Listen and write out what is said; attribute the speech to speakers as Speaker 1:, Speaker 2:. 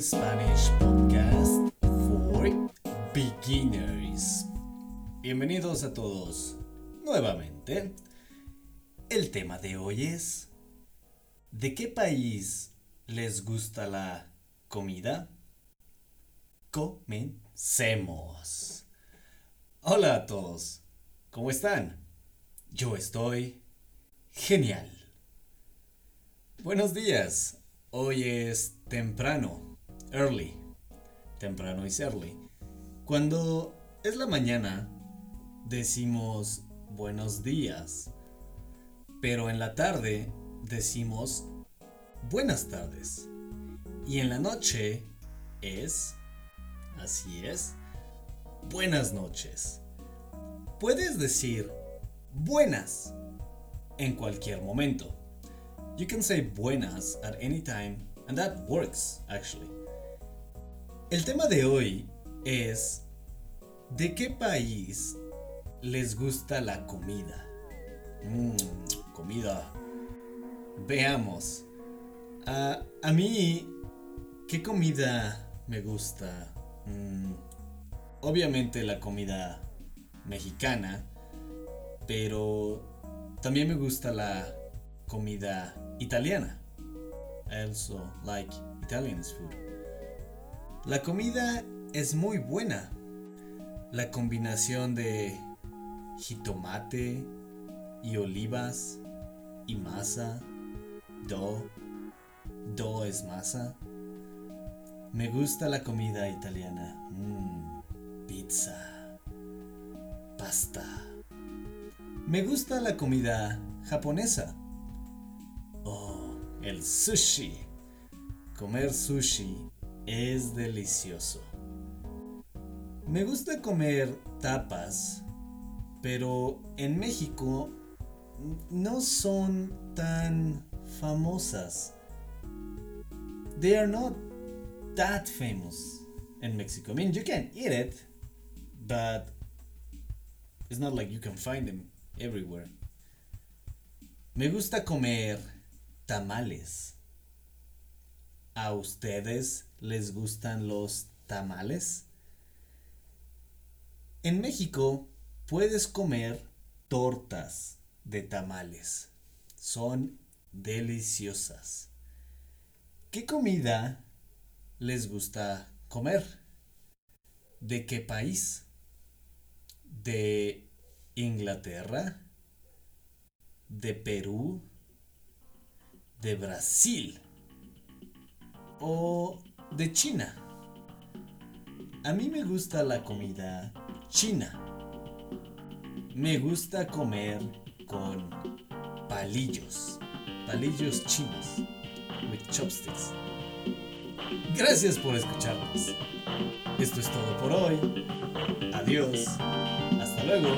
Speaker 1: Spanish Podcast for Beginners. Bienvenidos a todos nuevamente. El tema de hoy es ¿De qué país les gusta la comida? Comencemos. Hola a todos. ¿Cómo están? Yo estoy genial. Buenos días. Hoy es temprano. Early. Temprano es early. Cuando es la mañana, decimos buenos días. Pero en la tarde decimos buenas tardes. Y en la noche es, así es, buenas noches. Puedes decir buenas en cualquier momento. You can say buenas at any time and that works actually. El tema de hoy es ¿de qué país les gusta la comida? Mmm, comida. Veamos. A mí, ¿qué comida me gusta? Mm, obviamente la comida mexicana, pero también me gusta la comida italiana. I also like Italian food. La comida es muy buena. La combinación de jitomate y olivas y masa, do, do es masa. Me gusta la comida italiana. Mm, pizza, pasta. Me gusta la comida japonesa. Oh, el sushi. Comer sushi es delicioso. Me gusta comer tapas, pero en México no son tan famosas. They are not that famous in Mexico. I mean, you can eat it, but it's not like you can find them everywhere. Me gusta comer tamales. ¿A ustedes les gustan los tamales? En México puedes comer tortas de tamales. Son deliciosas. ¿Qué comida les gusta comer? ¿De qué país? ¿De Inglaterra? ¿De Perú? ¿De Brasil? ¿O de China? A mí me gusta la comida china. Me gusta comer con palillos, palillos chinos, with chopsticks. Gracias por escucharnos. Esto es todo por hoy. Adiós. Hasta luego.